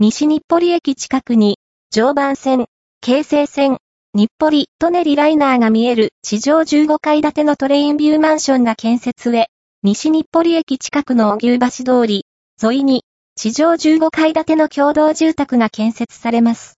西日暮里駅近くに、常磐線、京成線、日暮里、トネリライナーが見える地上15階建てのトレインビューマンションが建設へ、西日暮里駅近くの荻生橋通り、沿いに、地上15階建ての共同住宅が建設されます。